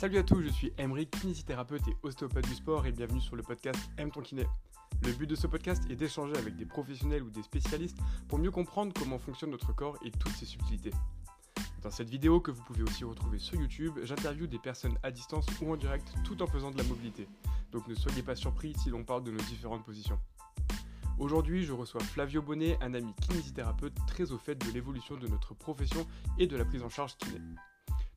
Salut à tous, je suis Emery, kinésithérapeute et ostéopathe du sport et bienvenue sur le podcast Aime ton kiné. Le but de ce podcast est d'échanger avec des professionnels ou des spécialistes pour mieux comprendre comment fonctionne notre corps et toutes ses subtilités. Dans cette vidéo que vous pouvez aussi retrouver sur YouTube, j'interviewe des personnes à distance ou en direct tout en faisant de la mobilité. Donc ne soyez pas surpris si l'on parle de nos différentes positions. Aujourd'hui, je reçois Flavio Bonnet, un ami kinésithérapeute très au fait de l'évolution de notre profession et de la prise en charge kiné.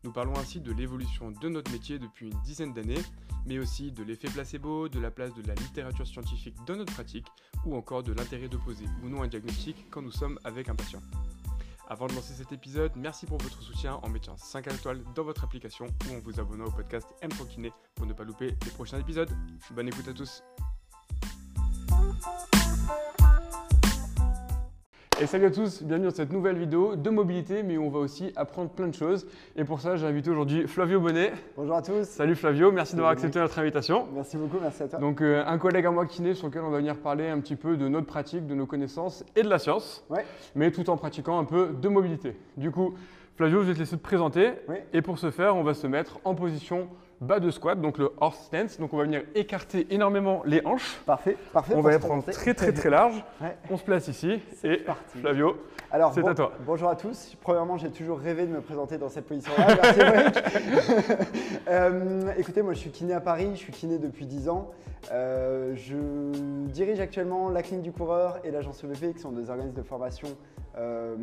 Nous parlons ainsi de l'évolution de notre métier depuis une dizaine d'années, mais aussi de l'effet placebo, de la place de la littérature scientifique dans notre pratique, ou encore de l'intérêt de poser ou non un diagnostic quand nous sommes avec un patient. Avant de lancer cet épisode, merci pour votre soutien en mettant 5 étoiles dans votre application ou en vous abonnant au podcast M Kiné pour ne pas louper les prochains épisodes. Bonne écoute à tous. Et salut à tous, bienvenue dans cette nouvelle vidéo de mobilité, mais on va aussi apprendre plein de choses. Et pour ça, j'ai invité aujourd'hui Flavio Bonnet. Bonjour à tous. Salut Flavio, merci d'avoir accepté notre invitation. Merci beaucoup, merci à toi. Donc euh, un collègue à moi kiné sur lequel on va venir parler un petit peu de notre pratique, de nos connaissances et de la science, Ouais. mais tout en pratiquant un peu de mobilité. Du coup, Flavio, je vais te laisser te présenter. Oui. Et pour ce faire, on va se mettre en position bas de squat, donc le horse stance. Donc on va venir écarter énormément les hanches. Parfait, parfait. On va les prendre très très très large. Ouais. On se place ici. C'est Et parti. Flavio, Alors, c'est bon- à toi. Bonjour à tous. Premièrement, j'ai toujours rêvé de me présenter dans cette position-là. Merci, Eric. Euh, écoutez, moi, je suis kiné à Paris. Je suis kiné depuis 10 ans. Euh, je dirige actuellement la clinique du coureur et l'agence EVP, qui sont des organismes de formation euh,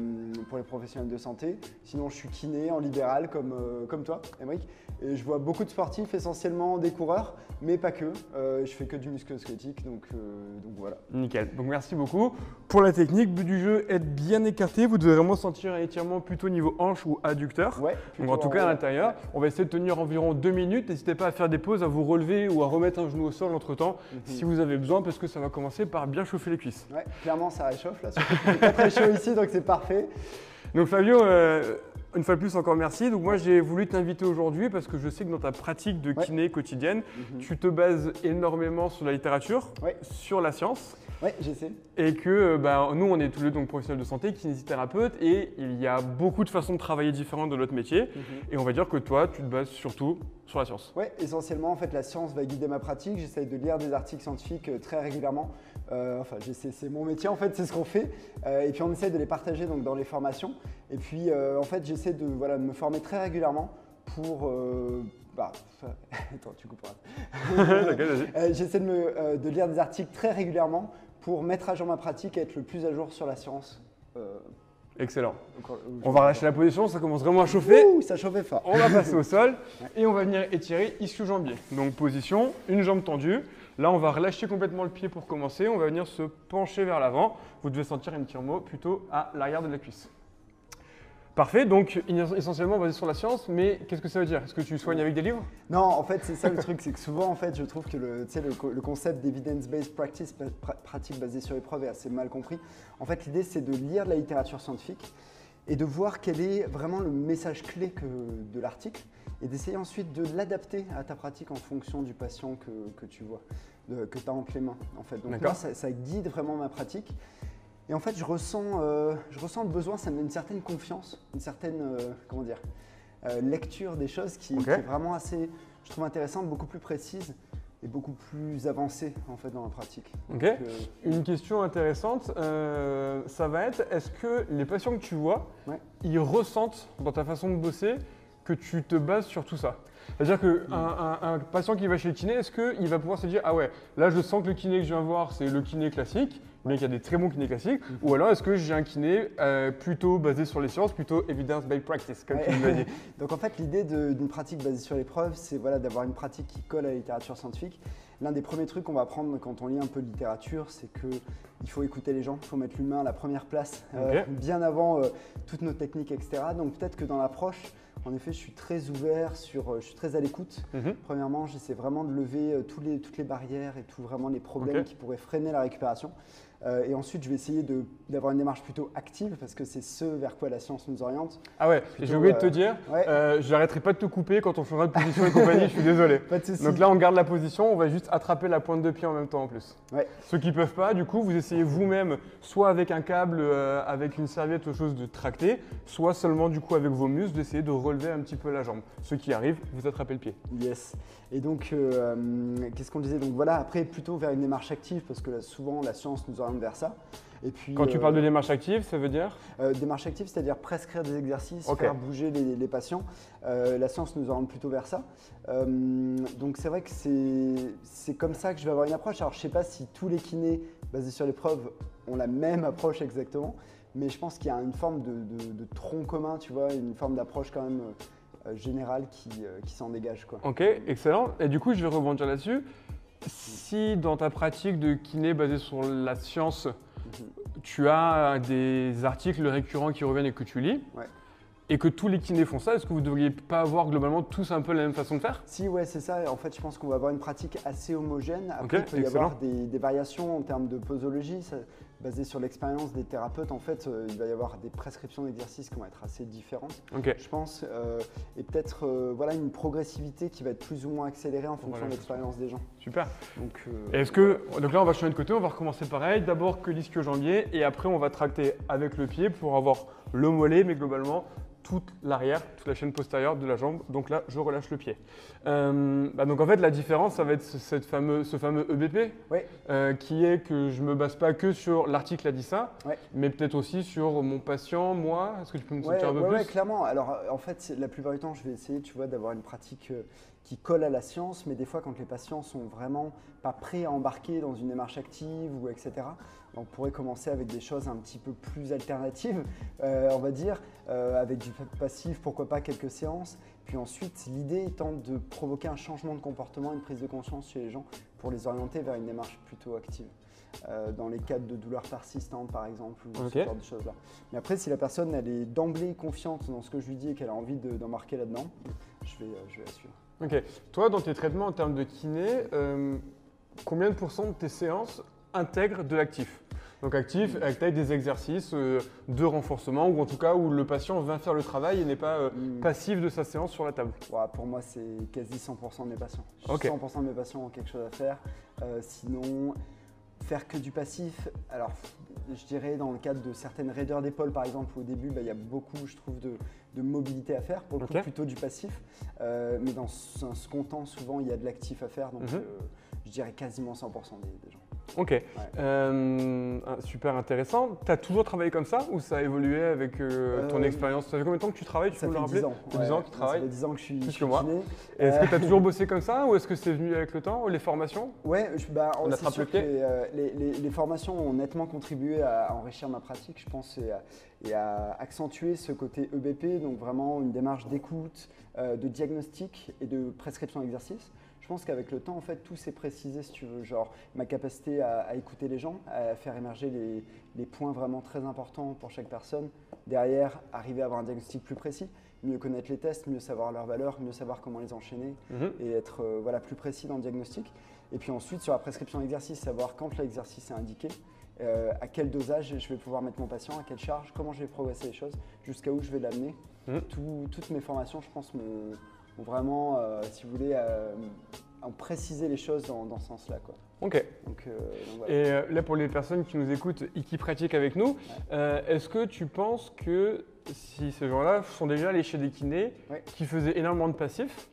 pour les professionnels de santé. Sinon, je suis kiné en libéral, comme, comme toi, Émeric. Et je vois beaucoup de sportifs, essentiellement des coureurs, mais pas que. Euh, je fais que du musculo-squelettique, donc, euh, donc voilà. Nickel. Donc merci beaucoup. Pour la technique, but du jeu, être bien écarté. Vous devez vraiment sentir un étirement plutôt niveau hanche ou adducteur. Ouais, Donc en tout cas à l'intérieur, on va essayer de tenir environ deux minutes. N'hésitez pas à faire des pauses, à vous relever ou à remettre un genou au sol entre temps Mhm. si vous avez besoin parce que ça va commencer par bien chauffer les cuisses. Ouais, clairement ça réchauffe là. fait pas très chaud ici donc c'est parfait. Donc Flavio, euh, une fois de plus encore merci. Donc moi j'ai voulu t'inviter aujourd'hui parce que je sais que dans ta pratique de Ouais. kiné quotidienne, Mhm. tu te bases énormément sur la littérature, Ouais. sur la science. Ouais, j'essaie. Et que euh, bah, nous, on est tous les deux donc, professionnels de santé, kinésithérapeutes, et il y a beaucoup de façons de travailler différentes dans notre métier. Et on va dire que toi, tu te bases surtout sur la science. Ouais, essentiellement en fait la science va guider ma pratique. J'essaie de lire des articles scientifiques euh, très régulièrement. Euh, enfin, c'est mon métier en fait, c'est ce qu'on fait. Euh, et puis on essaie de les partager donc dans les formations. Et puis euh, en fait j'essaie de voilà de me former très régulièrement pour euh, bah, attends tu vas-y. Euh, j'essaie de, me- de lire des articles très régulièrement pour mettre à jour ma pratique et être le plus à jour sur la science. Euh, Excellent. On va relâcher la position, ça commence vraiment à chauffer. Ouh, ça chauffait fort. On va passer au sol et on va venir étirer ischio-jambier. Donc position, une jambe tendue. Là, on va relâcher complètement le pied pour commencer. On va venir se pencher vers l'avant. Vous devez sentir une tire-mot plutôt à l'arrière de la cuisse. Parfait, donc essentiellement basé sur la science, mais qu'est-ce que ça veut dire? Est-ce que tu soignes avec des livres? Non, en fait, c'est ça le truc, c'est que souvent, en fait, je trouve que le, le, le concept d'evidence-based practice, pra- pra- pratique basée sur épreuve, est assez mal compris. En fait, l'idée, c'est de lire de la littérature scientifique et de voir quel est vraiment le message clé que, de l'article et d'essayer ensuite de l'adapter à ta pratique en fonction du patient que, que tu vois, de- que tu as entre les mains. En fait. Donc, D'accord. moi, ça, ça guide vraiment ma pratique. Et en fait, je ressens, euh, je ressens le besoin, ça me donne une certaine confiance, une certaine, euh, comment dire, euh, lecture des choses qui, est vraiment assez, je trouve intéressante, beaucoup plus précise et beaucoup plus avancée en fait dans la pratique. Ok. Donc, euh, Une question intéressante, euh, ça va être est-ce que les patients que tu vois, Ouais. ils ressentent dans ta façon de bosser que tu te bases sur tout ça? C'est-à-dire qu'un un, un patient qui va chez le kiné, est-ce qu'il va pouvoir se dire Ah ouais, là je sens que le kiné que je viens voir, c'est le kiné classique, mais qu'il y a des très bons kinés classiques. Ou alors est-ce que j'ai un kiné euh, plutôt basé sur les sciences, plutôt evidence-based practice, comme Ouais. tu l'as dit Donc en fait, l'idée d'une pratique basée sur l'épreuve, c'est voilà, d'avoir une pratique qui colle à la littérature scientifique. L'un des premiers trucs qu'on va apprendre quand on lit un peu de littérature, c'est qu'il faut écouter les gens, il faut mettre l'humain à la première place, euh, bien avant euh, toutes nos techniques, etc. Donc peut-être que dans l'approche, en effet, je suis très ouvert, sur, je suis très à l'écoute. Mhm. Premièrement, j'essaie vraiment de lever tous les, toutes les barrières et tous vraiment les problèmes qui pourraient freiner la récupération. Euh, et ensuite, je vais essayer d'avoir une démarche plutôt active parce que c'est ce vers quoi la science nous oriente. Ah ouais, j'ai oublié de te euh, dire, ouais. euh, j'arrêterai pas de te couper quand on changera de position et compagnie, je suis désolé. Pas de. Donc là, on garde la position, on va juste attraper la pointe de pied en même temps en plus. Ouais. Ceux qui peuvent pas, du coup, vous essayez vous-même, soit avec un câble, euh, avec une serviette ou chose de tracter, soit seulement du coup avec vos muscles d'essayer de relever un petit peu la jambe. Ceux qui arrivent, vous attrapez le pied. Yes. Et donc, euh, qu'est-ce qu'on disait? Donc voilà, après, plutôt vers une démarche active parce que là, souvent, la science nous oriente vers ça. Et puis, Quand tu euh, parles de démarche active, ça veut dire Euh, démarche active, c'est-à-dire prescrire des exercices, faire bouger les, les patients. Euh, la science nous oriente plutôt vers ça. Euh, donc c'est vrai que c'est comme ça que je vais avoir une approche. Alors je ne sais pas si tous les kinés basés sur l'épreuve ont la même approche exactement, mais je pense qu'il y a une forme de, de- de tronc commun, tu vois, une forme d'approche quand même euh, générale qui, euh, qui s'en dégage. Quoi. Ok, excellent. Et du coup, je vais rebondir là-dessus. Si dans ta pratique de kiné basée sur la science, Mhm. tu as des articles récurrents qui reviennent et que tu lis, Ouais. et que tous les kinés font ça, est-ce que vous ne devriez pas avoir globalement tous un peu la même façon de faire? Si, ouais, c'est ça. En fait, je pense qu'on va avoir une pratique assez homogène. Après, il peut y avoir des, des variations en termes de posologie. Ça, basé sur l'expérience des thérapeutes, en fait, euh, il va y avoir des prescriptions d'exercices qui vont être assez différentes, je pense. euh, et peut-être euh, voilà, une progressivité qui va être plus ou moins accélérée en fonction Voilà. de l'expérience des gens. Super. Donc, Est-ce que donc là on va changer de côté, on va recommencer pareil. D'abord que l'ischio-jambier et après on va tracter avec le pied pour avoir le mollet, mais globalement toute l'arrière, toute la chaîne postérieure de la jambe. Donc là je relâche le pied. Euh, bah, donc en fait la différence ça va être ce, cette fameux, ce fameux EBP Ouais. euh, qui est que je me base pas que sur l'article a dit ça, Ouais. mais peut-être aussi sur mon patient, moi. Est-ce que tu peux me Ouais, sortir un peu ouais, plus ouais, clairement. Alors, euh, en fait, la plupart du temps, je vais essayer, tu vois, d'avoir une pratique qui colle à la science, mais des fois, quand les patients sont vraiment pas prêts à embarquer dans une démarche active ou etc., on pourrait commencer avec des choses un petit peu plus alternatives, euh, on va dire, euh, avec du passif, pourquoi pas quelques séances. Puis ensuite, l'idée étant de provoquer un changement de comportement, une prise de conscience chez les gens pour les orienter vers une démarche plutôt active. Euh, dans les cas de douleurs persistantes, par exemple, ou ce genre de choses-là. Mais après, si la personne elle est d'emblée confiante dans ce que je lui dis et qu'elle a envie de- d'embarquer là-dedans, je vais, je vais la suivre. Ok. Toi, dans tes traitements en termes de kiné, combien de pourcents de tes séances intègrent de l'actif Donc actif, avec des exercices euh, de renforcement, ou en tout cas où le patient vient faire le travail et n'est pas euh, Mm. passif de sa séance sur la table. Pour moi, c'est quasi 100% de mes patients. Ok. 100% de mes patients ont quelque chose à faire. Euh, sinon, faire que du passif, alors je dirais dans le cadre de certaines raideurs d'épaule, par exemple, au début, bah, il y a beaucoup, je trouve, de, de mobilité à faire, plutôt du passif. Mais dans un second temps, souvent, il y a de l'actif à faire, donc Mhm. je dirais quasiment 100% des, des gens. Ok. Euh, ah, super intéressant. Tu as toujours travaillé comme ça ou ça a évolué avec euh, ton Euh, expérience? Ça fait combien de temps que tu travailles? Tu Ça peux fait le rappeler? 10 ans. Ça fait 10 ans que tu travailles Ça fait 10 ans que je suis, je suis moi. Est-ce que tu as toujours bossé comme ça ou est-ce que c'est venu avec le temps, les formations? Ouais, je- bah, On attrape sûr que les, les- les- les formations ont nettement contribué à enrichir ma pratique, je pense, et à, et à accentuer ce côté EBP, donc vraiment une démarche d'écoute, de diagnostic et de prescription d'exercice. Je pense qu'avec le temps, en fait, tout s'est précisé, si tu veux, genre ma capacité à, à écouter les gens, à faire émerger les, les points vraiment très importants pour chaque personne. Derrière, arriver à avoir un diagnostic plus précis, mieux connaître les tests, mieux savoir leurs valeurs, mieux savoir comment les enchaîner Mhm. et être euh, voilà, plus précis dans le diagnostic. Et puis ensuite, sur la prescription d'exercice, savoir quand l'exercice est indiqué, euh, à quel dosage je vais pouvoir mettre mon patient, à quelle charge, comment je vais progresser les choses, jusqu'à où je vais l'amener. Mhm. Tout- toutes mes formations, je pense, m'ont vraiment, euh, si vous voulez, euh, ont précisé les choses dans, dans ce sens-là. quoi. Ok. Donc, euh, donc voilà. Et euh, là, pour les personnes qui nous écoutent et qui pratiquent avec nous, euh, est-ce que tu penses que si ces gens-là sont déjà allés chez des kinés Ouais. qui faisaient énormément de passifs,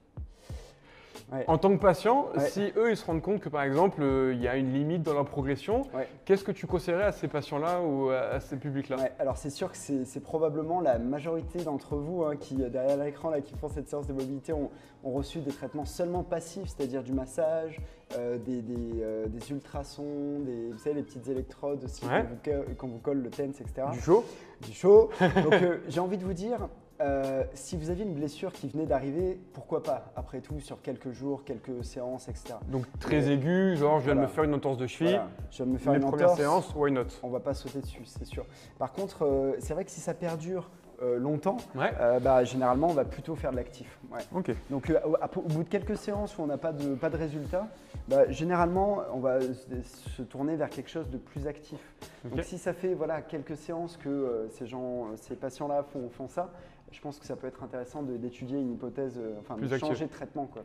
Ouais. en tant que patient, Ouais. si eux ils se rendent compte que par exemple euh, il y a une limite dans leur progression, Ouais. qu'est-ce que tu conseillerais à ces patients-là ou à, à ces publics-là? Alors c'est sûr que c'est probablement la majorité d'entre vous hein, qui, euh, derrière l'écran, là, qui font cette séance de mobilité, ont, ont reçu des traitements seulement passifs, c'est-à-dire du massage, euh, des, des, euh, des ultrasons, des, vous savez, les petites électrodes aussi qu'on vous, qu'on vous colle le TENS, etc. Du chaud Du chaud. Donc j'ai envie de vous dire, euh, si vous aviez une blessure qui venait d'arriver, pourquoi pas Après tout, sur quelques jours, quelques séances, etc. Donc très Ouais. aigu, genre je viens de me faire une entorse de cheville, Voilà. Je viens de me faire les une premières entorse. séances, why not? On va pas sauter dessus, c'est sûr. Par contre, euh, c'est vrai que si ça perdure euh, longtemps, Ouais. euh, bah, généralement, on va plutôt faire de l'actif. Ouais. Donc, euh, au, bout de quelques séances où on n'a pas de, pas de résultat, bah, généralement, on va se, tourner vers quelque chose de plus actif. Donc, si ça fait voilà, quelques séances que ces, gens, ces patients-là font, font ça, je pense que ça peut être intéressant d'étudier une hypothèse, euh, enfin, Plus de active. changer de traitement. Quoi.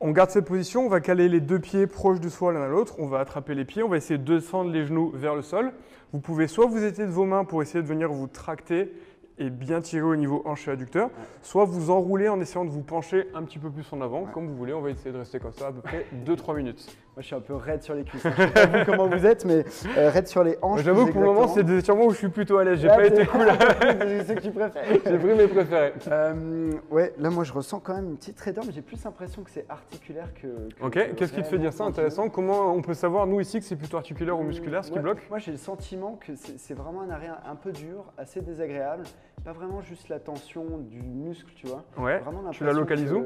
On garde cette position, on va caler les deux pieds proches de soi l'un à l'autre, on va attraper les pieds, on va essayer de descendre les genoux vers le sol. Vous pouvez soit vous étiez de vos mains pour essayer de venir vous tracter et bien tirer au niveau hanche et adducteur, soit vous enrouler en essayant de vous pencher un petit peu plus en avant, Ouais. comme vous voulez. On va essayer de rester comme ça à peu près 2-3 minutes. Moi, je suis un peu raide sur les cuisses. hein. Je sais pas vous comment vous êtes, mais euh, raide sur les hanches. J'avoue que pour le moment, c'est des étirements où je suis plutôt à l'aise. J'ai pas été cool. c'est ce que tu préfères. J'ai pris mes préférés. Euh, ouais, là moi je ressens quand même une petite raideur, mais j'ai plus l'impression que c'est articulaire que. que- Ok, que qu'est-ce qui te fait dire ça réellement intéressant Comment on peut savoir, nous ici, que c'est plutôt articulaire ou musculaire ce qui bloque Moi j'ai le sentiment que c'est vraiment un arrêt un peu dur, assez désagréable. Pas vraiment juste la tension du muscle, tu vois. Ouais. Vraiment Tu la localises où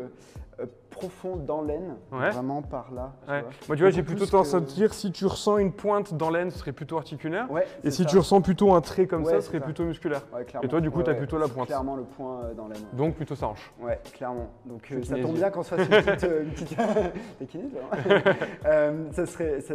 euh, Profond dans l'aine, Ouais. vraiment par là. tu Ouais. vois. Moi, tu vois, j'ai plutôt tendance à te dire si tu ressens une pointe dans l'aine, ce serait plutôt articulaire. Ouais, Et si ça. tu ressens plutôt un trait comme ça, ce serait ça. plutôt musculaire. Et toi, du coup, t'as ouais, plutôt la pointe. Clairement le point euh, dans l'aine. Donc plutôt ça hanche. Ouais, clairement. Donc euh, ça tombe bien qu'on se fasse une petite. euh, une petite... T'es kiné, toi hein Euh, ça, serait, ça,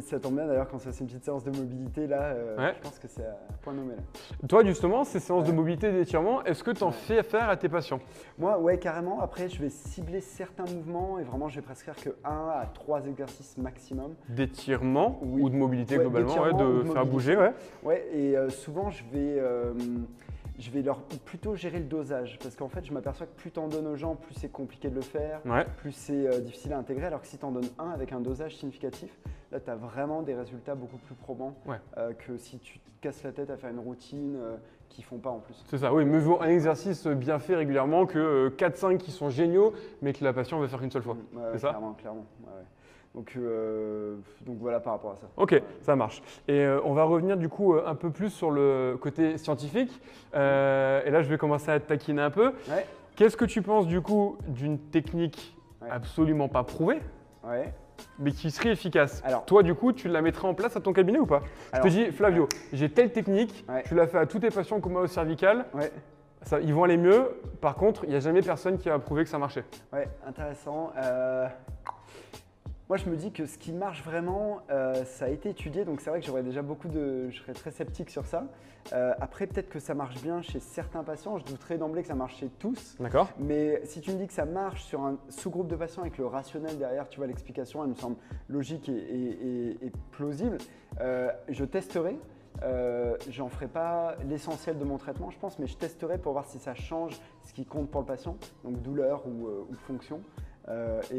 ça tombe bien d'ailleurs qu'on se fasse une petite séance de mobilité là. Je pense que c'est à point nommé là. Toi, justement, ces séances de mobilité et d'étirement, est-ce que tu en fais faire à tes patients? Moi, ouais, carrément. Après, je vais cibler certains mouvements et vraiment, je vais prescrire que 1 à 3 exercices maximum. D'étirement Oui. ou de mobilité Ouais, globalement, ouais, de faire bouger, ouais. Ouais, et euh, souvent, je vais. euh, je vais leur plutôt gérer le dosage parce qu'en fait, je m'aperçois que plus t'en donnes aux gens, plus c'est compliqué de le faire. Plus c'est euh, difficile à intégrer. Alors que si tu en donnes un avec un dosage significatif, là, tu as vraiment des résultats beaucoup plus probants que si tu te casses la tête à faire une routine euh, qu'ils font pas en plus. C'est ça, oui, mieux vaut un exercice bien fait régulièrement que euh, 4-5 qui sont géniaux, mais que la patiente va faire qu'une seule fois. Mm, ouais, c'est ça Clairement, clairement. ouais. Donc, euh, donc voilà par rapport à ça. Ok, ça marche. Et euh, on va revenir du coup euh, un peu plus sur le côté scientifique. Euh, et là, je vais commencer à te taquiner un peu. Qu'est-ce que tu penses du coup d'une technique absolument pas prouvée. Mais qui serait efficace Alors- Toi, du coup, tu la mettrais en place à ton cabinet ou pas? Alors- Je te dis, Flavio, j'ai telle technique, Ouais. tu l'as fait à tous tes patients comme moi au cervical, Ouais. ça, ils vont aller mieux. Par contre, il n'y a jamais personne qui a prouvé que ça marchait. Ouais, intéressant. Euh, moi, je me dis que ce qui marche vraiment, euh, ça a été étudié, donc c'est vrai que j'aurais déjà beaucoup de. Je serais très sceptique sur ça. Euh, après, peut-être que ça marche bien chez certains patients. Je douterais d'emblée que ça marche chez tous. D'accord Mais si tu me dis que ça marche sur un sous-groupe de patients avec le rationnel derrière, tu vois, l'explication, elle me semble logique et, et- et- et plausible, euh, je testerai. Euh, J'en ferai pas l'essentiel de mon traitement, je pense, mais je testerai pour voir si ça change ce qui compte pour le patient, donc douleur ou, euh, ou fonction. Euh, et,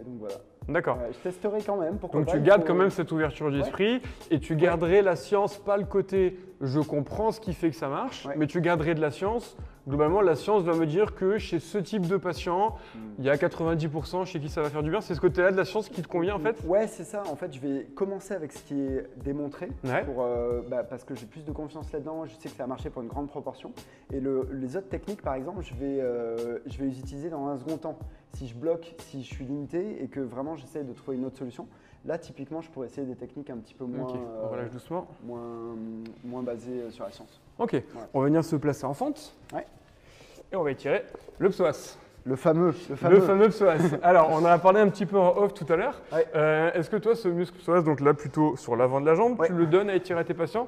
et donc voilà. D'accord. Je testerai quand même. Pourquoi Donc pas, tu gardes quand même cette ouverture d'esprit et tu garderais la science, pas le côté je comprends ce qui fait que ça marche, Ouais. mais tu garderais de la science. Globalement, la science va me dire que chez ce type de patient, Hmm. il y a 90% chez qui ça va faire du bien. C'est ce côté-là de la science qui te convient en fait? Ouais, c'est ça. En fait, je vais commencer avec ce qui est démontré, Ouais. pour, euh, bah, parce que j'ai plus de confiance là-dedans. Je sais que ça a marché pour une grande proportion. Et le- les autres techniques, par exemple, je vais, euh, je vais les utiliser dans un second temps. Si je bloque, si je suis limité et que vraiment j'essaie de trouver une autre solution, là, typiquement, je pourrais essayer des techniques un petit peu moins, euh, on relâche doucement. moins, moins basées euh, sur la science. Ok, on va venir se placer en fente. Ouais. Et on va étirer le psoas. Le fameux, le fameux. Le fameux psoas. Alors, on en a parlé un petit peu en off tout à l'heure. Ouais. Euh, Est-ce que toi, ce muscle psoas, donc là plutôt sur l'avant de la jambe, Ouais. tu le donnes à étirer à tes patients?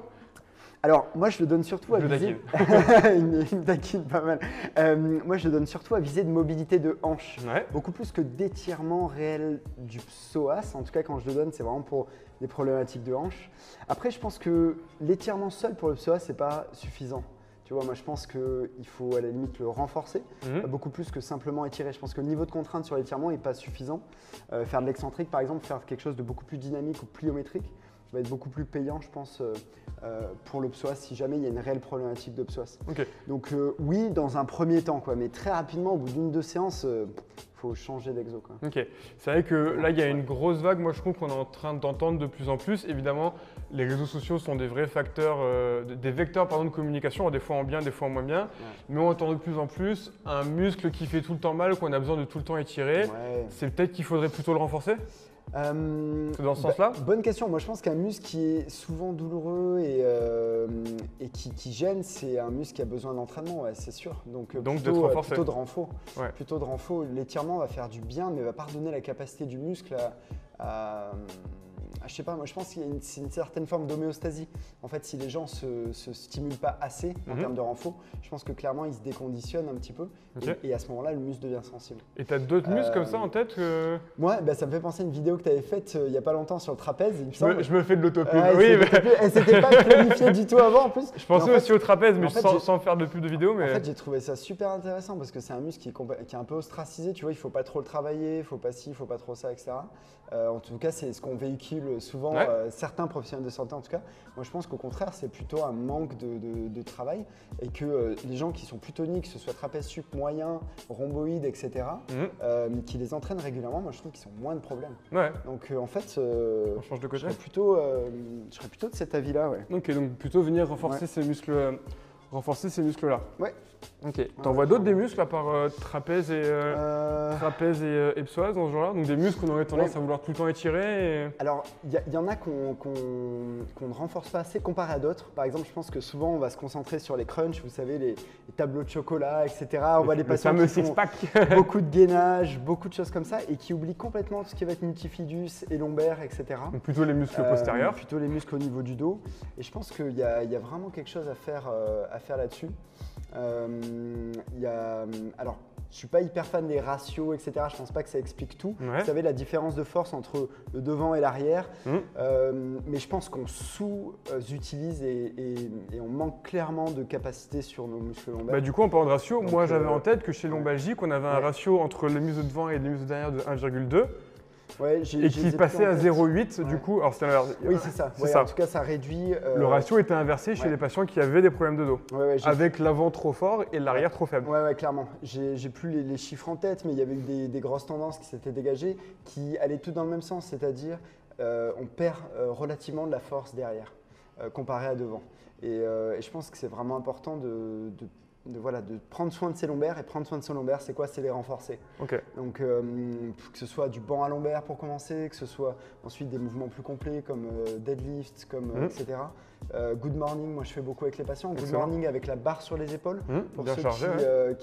Alors, moi, je le donne surtout à Je viser. il, me- taquine pas mal. Euh, moi, je le donne surtout à viser de mobilité de hanche. Ouais. Beaucoup plus que d'étirement réel du psoas. En tout cas, quand je le donne, c'est vraiment pour des problématiques de hanche. Après, je pense que l'étirement seul pour le psoas, c'est pas suffisant. Tu vois, moi, je pense qu'il faut à la limite le renforcer, Mhm. beaucoup plus que simplement étirer. Je pense que le niveau de contrainte sur l'étirement n'est pas suffisant. Euh, faire de l'excentrique, par exemple, faire quelque chose de beaucoup plus dynamique ou pliométrique, va être beaucoup plus payant, je pense, euh, euh, pour le psoas si jamais il y a une réelle problématique de psoas. Donc euh, oui, dans un premier temps, quoi, mais très rapidement, au bout d'une deux séances, il faut changer d'exo. quoi. Ok. C'est vrai que là, il y a une grosse vague, moi je trouve qu'on est en train d'entendre de plus en plus. Évidemment, les réseaux sociaux sont des vrais facteurs, des vecteurs pardon, de communication, des fois en bien, des fois en moins bien. Mais on entend de plus en plus un muscle qui fait tout le temps mal, qu'on a besoin de tout le temps étirer. Ouais. C'est peut-être qu'il faudrait plutôt le renforcer? Euh, C'est dans ce bah, sens-là Bonne question. Moi, je pense qu'un muscle qui est souvent douloureux et, euh, et qui, qui gêne, c'est un muscle qui a besoin d'entraînement, ouais, c'est sûr. Donc, euh, Donc, plutôt, d'être euh, plutôt de renfort. Ouais. Plutôt de renfort. L'étirement va faire du bien, mais va pas redonner la capacité du muscle à- je sais pas, moi je pense qu'il y a une, certaine forme d'homéostasie. En fait, si les gens se, se stimulent pas assez en Mhm. termes de renfort, je pense que clairement ils se déconditionnent un petit peu. Ok. Et, et à ce moment-là, le muscle devient sensible. Et t'as d'autres muscles Euh, comme ça en tête que... Moi, bah, ça me fait penser à une vidéo que tu avais faite euh, il y a pas longtemps sur le trapèze. il me je, semble. me, je me fais de l'autopub. Ouais, oui, c'était- mais c'était- et c'était pas planifié du tout avant en plus. je pensais Mais en fait- aussi au trapèze, mais en fait, sans, j'ai- sans faire de pub de vidéo. En Mais... fait, j'ai trouvé ça super intéressant parce que c'est un muscle qui est, compa- qui est un peu ostracisé, tu vois, il faut pas trop le travailler, il faut pas ci, il faut pas trop ça, etc. Euh, en tout cas, c'est ce qu'on véhicule souvent, Ouais. euh, certains professionnels de santé en tout cas. Moi, je pense qu'au contraire, c'est plutôt un manque de, de- de travail et que euh, les gens qui sont plus toniques, que ce soit trapèze sup moyen, rhomboïde, etc., Mhm. qui les entraînent régulièrement, moi, je trouve qu'ils ont moins de problèmes. Ouais, Donc, en fait, on change de je serais plutôt, je serais plutôt de cet avis-là, ouais. Ok, donc plutôt venir renforcer ces muscles, renforcer ces muscles-là. Ouais. Ok. T'en vois d'autres des muscles à part euh, trapèze et euh, Euh, trapèze et, euh, et psoas dans ce genre-là? Donc des muscles qu'on aurait tendance Ouais. à vouloir tout le temps étirer. Et... Alors, il y, a- il y en a qu'on qu'on- qu'on ne renforce pas assez comparé à d'autres. Par exemple, je pense que souvent, on va se concentrer sur les crunchs, vous savez, les, les tableaux de chocolat, etc. On voit les le patients fameux qui font six-pack. beaucoup de gainage, beaucoup de choses comme ça, et qui oublient complètement tout ce qui va être multifidus et lombaire, etc. Donc plutôt les muscles Euh, postérieurs. Plutôt les muscles au niveau du dos. Et je pense qu'il y, a il y a vraiment quelque chose à faire, euh, à faire là-dessus. Euh, il y a, alors, je suis pas hyper fan des ratios, etc. Je pense pas que ça explique tout. Ouais. Vous savez, la différence de force entre le devant et l'arrière. Mhm. Euh, mais je pense qu'on sous-utilise et, et- et on manque clairement de capacité sur nos muscles lombaires. Bah, du coup, en parlant de ratio, Donc, moi j'avais euh, en tête que chez Lombalgique, on avait un Ouais. ratio entre les muscles de devant et les muscles de derrière de 1,2 Ouais, et qui passait à tête. 0,8 du coup. Alors. Oui, c'est ça. C'est Ouais, ça. En tout cas, ça réduit. euh, Le ratio était inversé chez les patients qui avaient des problèmes de dos, avec l'avant trop fort et l'arrière trop faible. Ouais, ouais, clairement. J'ai plus les, les chiffres en tête, mais il y avait eu des, des grosses tendances qui s'étaient dégagées, qui allaient toutes dans le même sens, c'est-à-dire euh, on perd euh, relativement de la force derrière, comparé à devant. Et, et je pense que c'est vraiment important de, de- de, voilà, de prendre soin de ses lombaires. Et prendre soin de ses lombaires, c'est quoi C'est les renforcer. Donc, euh, que ce soit du banc à lombaire pour commencer, que ce soit ensuite des mouvements plus complets comme euh, deadlift, comme, euh, Mhm. etc. Euh, good morning, moi je fais beaucoup avec les patients. Good Excellent. morning avec la barre sur les épaules Hum, pour ceux chargé. qui, ouais.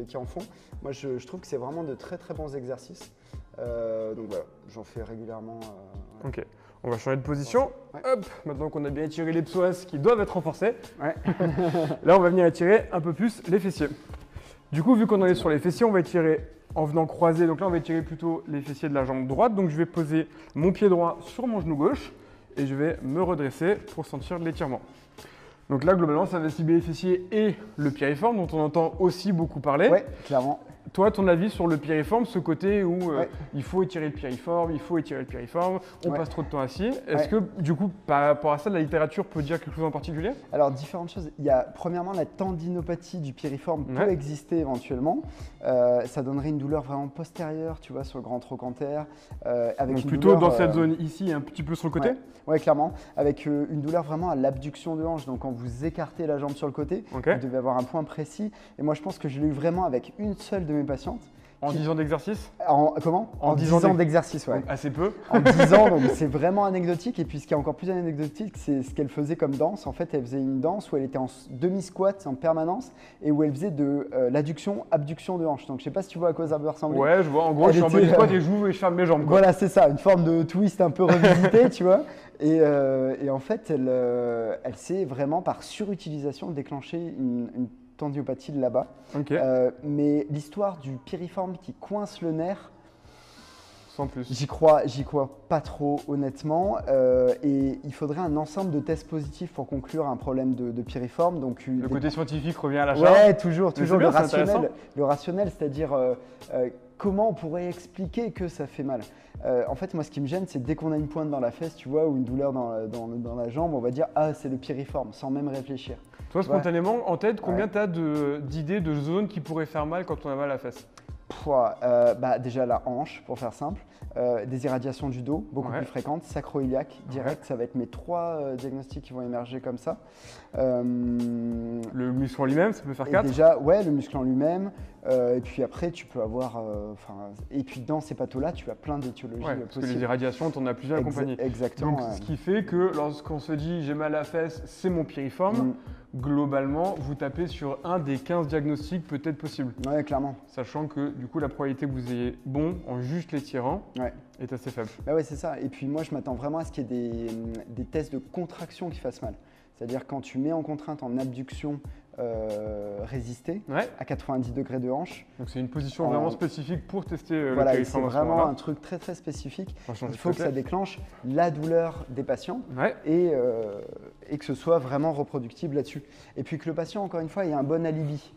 qui, qui en font. Moi, je, je trouve que c'est vraiment de très très bons exercices. Donc voilà, j'en fais régulièrement. Ok. On va changer de position. Ouais. Hop, maintenant qu'on a bien étiré les psoas qui doivent être renforcés, Ouais. là on va venir étirer un peu plus les fessiers. Du coup, vu qu'on en est sur les fessiers, on va étirer en venant croiser. Donc là, on va étirer plutôt les fessiers de la jambe droite. Donc je vais poser mon pied droit sur mon genou gauche et je vais me redresser pour sentir l'étirement. Donc là, globalement, ça va cibler les fessiers et le piriforme, dont on entend aussi beaucoup parler. Ouais, clairement. Toi, ton avis sur le piriforme, ce côté où euh, Ouais. il faut étirer le piriforme, il faut étirer le piriforme, on Ouais. passe trop de temps assis. Est-ce Ouais. que, du coup, par rapport à ça, la littérature peut dire quelque chose en particulier? Alors, différentes choses. Il y a premièrement la tendinopathie du piriforme peut exister éventuellement. Euh, ça donnerait une douleur vraiment postérieure, tu vois, sur le grand trochanter. euh, avec Donc une plutôt douleur, dans cette euh, zone ici, un petit peu sur le côté? Ouais, clairement. Avec une douleur vraiment à l'abduction de hanche. Donc, quand vous écartez la jambe sur le côté, vous devez avoir un point précis. Et moi, je pense que je l'ai eu vraiment avec une seule de mes patientes. En Qui- 10 ans d'exercice En, comment En 10 10 ans ans d'ex- d'exercice, ouais. Donc assez peu. En 10 ans, donc c'est vraiment anecdotique. Et puis ce qui est encore plus anecdotique, c'est ce qu'elle faisait comme danse. En fait, elle faisait une danse où elle était en demi-squat en permanence et où elle faisait de euh, l'adduction, abduction de hanche. Donc je sais pas si tu vois à quoi ça peut ressembler. Ouais, je vois. En gros, Elle je suis en était, body squat euh, et je joue et je ferme mes jambes. quoi. Voilà, c'est ça, une forme de twist un peu revisité, tu vois. Et, euh, et en fait, elle, euh, elle s'est vraiment par surutilisation déclenché une, une tendinopathie de là-bas. Euh, mais l'histoire du piriforme qui coince le nerf, sans plus. J'y crois, j'y crois pas trop honnêtement. euh, et il faudrait un ensemble de tests positifs pour conclure un problème de, de piriforme. Donc Le des- côté scientifique revient à la charge. ouais, toujours, toujours le rationnel, le rationnel, c'est-à-dire euh, comment on pourrait expliquer que ça fait mal. Euh, en fait, moi, ce qui me gêne, c'est dès qu'on a une pointe dans la fesse, tu vois, ou une douleur dans, la- dans, dans la jambe, on va dire ah c'est le piriforme, sans même réfléchir. Toi, spontanément, en tête, combien Ouais. tu as d'idées de zones qui pourraient faire mal quand on a mal à la fesse? Pouah, euh, bah, déjà la hanche, pour faire simple. Euh, des irradiations du dos, beaucoup Ouais. plus fréquentes. Sacro-iliaque, direct, ça va être mes trois euh, diagnostics qui vont émerger comme ça. Euh, Le muscle en lui-même, ça peut faire 4 déjà, ouais, le muscle en lui-même. et puis après, tu peux avoir. et puis dans ces pathos-là, tu as plein d'étiologies Ouais, parce que les irradiations, t'en as plusieurs accompagnées. Exactement. Donc, ce qui fait que lorsqu'on se dit j'ai mal à la fesse, c'est mon piriforme, Mm. Globalement, vous tapez sur un des 15 diagnostics peut-être possibles. Ouais, clairement. Sachant que du coup, la probabilité que vous ayez bon en juste les tirant Ouais. est assez faible. Bah ouais, c'est ça. Et puis moi, je m'attends vraiment à ce qu'il y ait des, des tests de contraction qui fassent mal. C'est-à-dire quand tu mets en contrainte en abduction euh, résistée Ouais, à 90 degrés de hanche, donc c'est une position En- vraiment spécifique pour tester euh, voilà, le c'est ce vraiment un truc très très spécifique. Il faut que ça déclenche la douleur des patients Ouais, et, euh, et que ce soit vraiment reproductible là-dessus. Et puis que le patient, encore une fois, ait un bon alibi.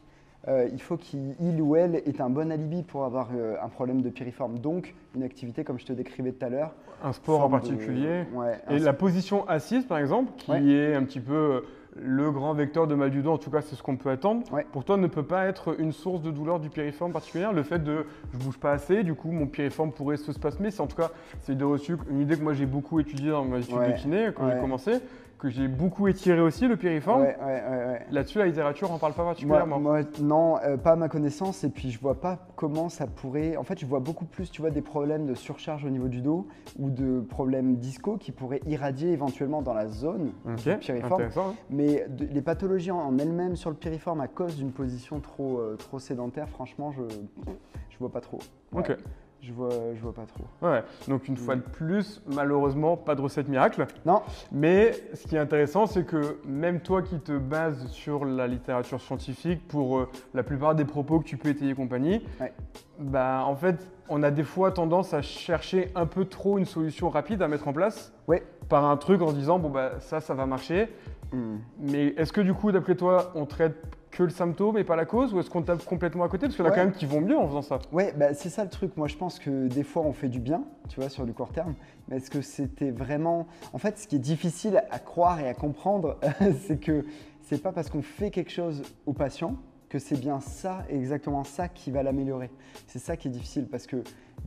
Euh, il faut qu'il il ou elle ait un bon alibi pour avoir euh, un problème de piriforme. Donc, une activité comme je te décrivais tout à l'heure. un sport en de- particulier. ouais, Et la position assise, par exemple, qui Ouais. est un petit peu le grand vecteur de mal du dos, en tout cas c'est ce qu'on peut attendre, Ouais. pour toi ne peut pas être une source de douleur du piriforme particulière. Le fait de je bouge pas assez, du coup mon piriforme pourrait se spasmer. C'est en tout cas c'est une idée reçue, une idée que moi j'ai beaucoup étudiée dans ma étude Ouais. de kiné quand j'ai commencé, que j'ai beaucoup étiré aussi le piriforme. Ouais, ouais, ouais, ouais. Là-dessus la littérature en parle pas particulièrement. moi, non, euh, pas à ma connaissance. Et puis, je vois pas comment ça pourrait. En fait, je vois beaucoup plus, tu vois, des problèmes de surcharge au niveau du dos ou de problèmes disco qui pourraient irradier éventuellement dans la zone du piriforme. hein. Mais de- les pathologies en, elles-mêmes sur le piriforme à cause d'une position trop, euh, trop sédentaire, franchement, je je vois pas trop. Ok. Je vois, je vois pas trop. Ouais, donc une fois de plus, malheureusement, pas de recette miracle. Non, Mais ce qui est intéressant, c'est que même toi qui te bases sur la littérature scientifique pour euh, la plupart des propos que tu peux étayer compagnie, Ouais. bah, en fait, on a des fois tendance à chercher un peu trop une solution rapide à mettre en place Ouais. par un truc en se disant, bon, bah, ça, ça va marcher. Hmm. Mais est-ce que du coup, d'après toi, on traite que le symptôme et pas la cause ou est-ce qu'on tape complètement à côté Parce qu'il y en a Ouais. quand même qui vont mieux en faisant ça? Ouais, bah, c'est ça le truc. Moi, je pense que des fois, on fait du bien, tu vois, sur du court terme. Mais est-ce que c'était vraiment. En fait, ce qui est difficile à croire et à comprendre, c'est que c'est pas parce qu'on fait quelque chose au patient que c'est bien ça, exactement ça, qui va l'améliorer. C'est ça qui est difficile parce que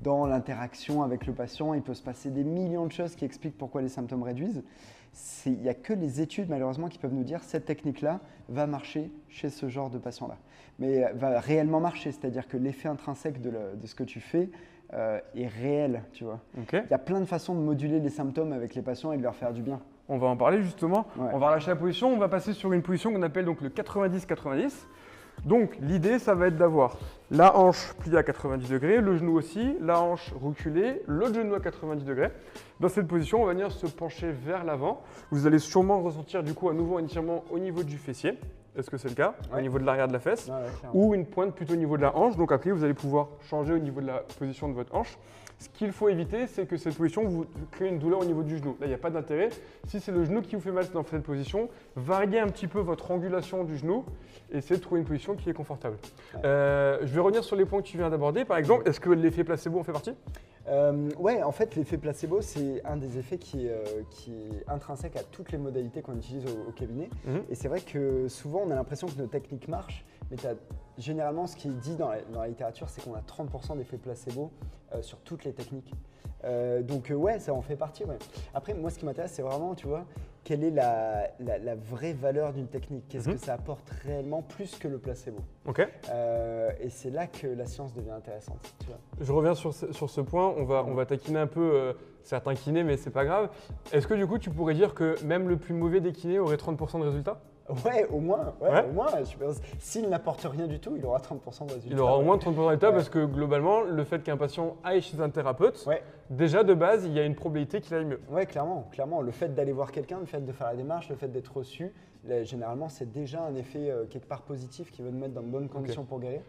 dans l'interaction avec le patient, il peut se passer des millions de choses qui expliquent pourquoi les symptômes réduisent. Il n'y a que les études, malheureusement, qui peuvent nous dire cette technique-là va marcher chez ce genre de patient-là. Mais euh, va réellement marcher, c'est-à-dire que l'effet intrinsèque de, ce que tu fais euh, est réel, tu vois. Il y a plein de façons de moduler les symptômes avec les patients et de leur faire du bien. On va en parler justement. Ouais. On va relâcher la position. On va passer sur une position qu'on appelle donc le 90-90. Donc l'idée, ça va être d'avoir la hanche pliée à 90 degrés, le genou aussi, la hanche reculée, l'autre genou à 90 degrés. Dans cette position, on va venir se pencher vers l'avant. Vous allez sûrement ressentir du coup à nouveau un étirement au niveau du fessier. Est-ce que c'est le cas? Au niveau de l'arrière de la fesse ou une pointe plutôt au niveau de la hanche. Donc après, vous allez pouvoir changer au niveau de la position de votre hanche. Ce qu'il faut éviter, c'est que cette position vous crée une douleur au niveau du genou. Là, il n'y a pas d'intérêt. Si c'est le genou qui vous fait mal dans cette position, variez un petit peu votre angulation du genou et essayez de trouver une position qui est confortable. Euh, je vais revenir sur les points que tu viens d'aborder. Par exemple, est-ce que l'effet placebo en fait partie? Euh, ouais, en fait, l'effet placebo, c'est un des effets qui est, euh, qui est intrinsèque à toutes les modalités qu'on utilise au, au cabinet. Mhm. Et c'est vrai que souvent, on a l'impression que nos techniques marchent, mais généralement, ce qui est dit dans la, dans la littérature, c'est qu'on a 30% d'effet placebo euh, sur toutes les techniques. Euh, donc, euh, ouais, ça en fait partie. ouais. Après, moi, ce qui m'intéresse, c'est vraiment, tu vois, quelle est la, la- la vraie valeur d'une technique? Qu'est-ce Mhm. que ça apporte réellement plus que le placebo? Ok. Et c'est là que la science devient intéressante. Tu vois. Je reviens sur ce, sur ce point. On va, on va taquiner un peu certains kinés, mais c'est pas grave. Est-ce que du coup, tu pourrais dire que même le plus mauvais des kinés aurait 30% de résultats? Ouais, au moins. Ouais, Ouais. au moins. je pense. S'il n'apporte rien du tout, il aura 30% de résultats. Il aura au moins 30% de résultats Ouais. parce que globalement, le fait qu'un patient aille chez un thérapeute, déjà de base, il y a une probabilité qu'il aille mieux. Ouais, clairement, clairement. Le fait d'aller voir quelqu'un, le fait de faire la démarche, le fait d'être reçu, là, généralement, c'est déjà un effet euh, quelque part positif qui va nous mettre dans de bonnes conditions pour guérir.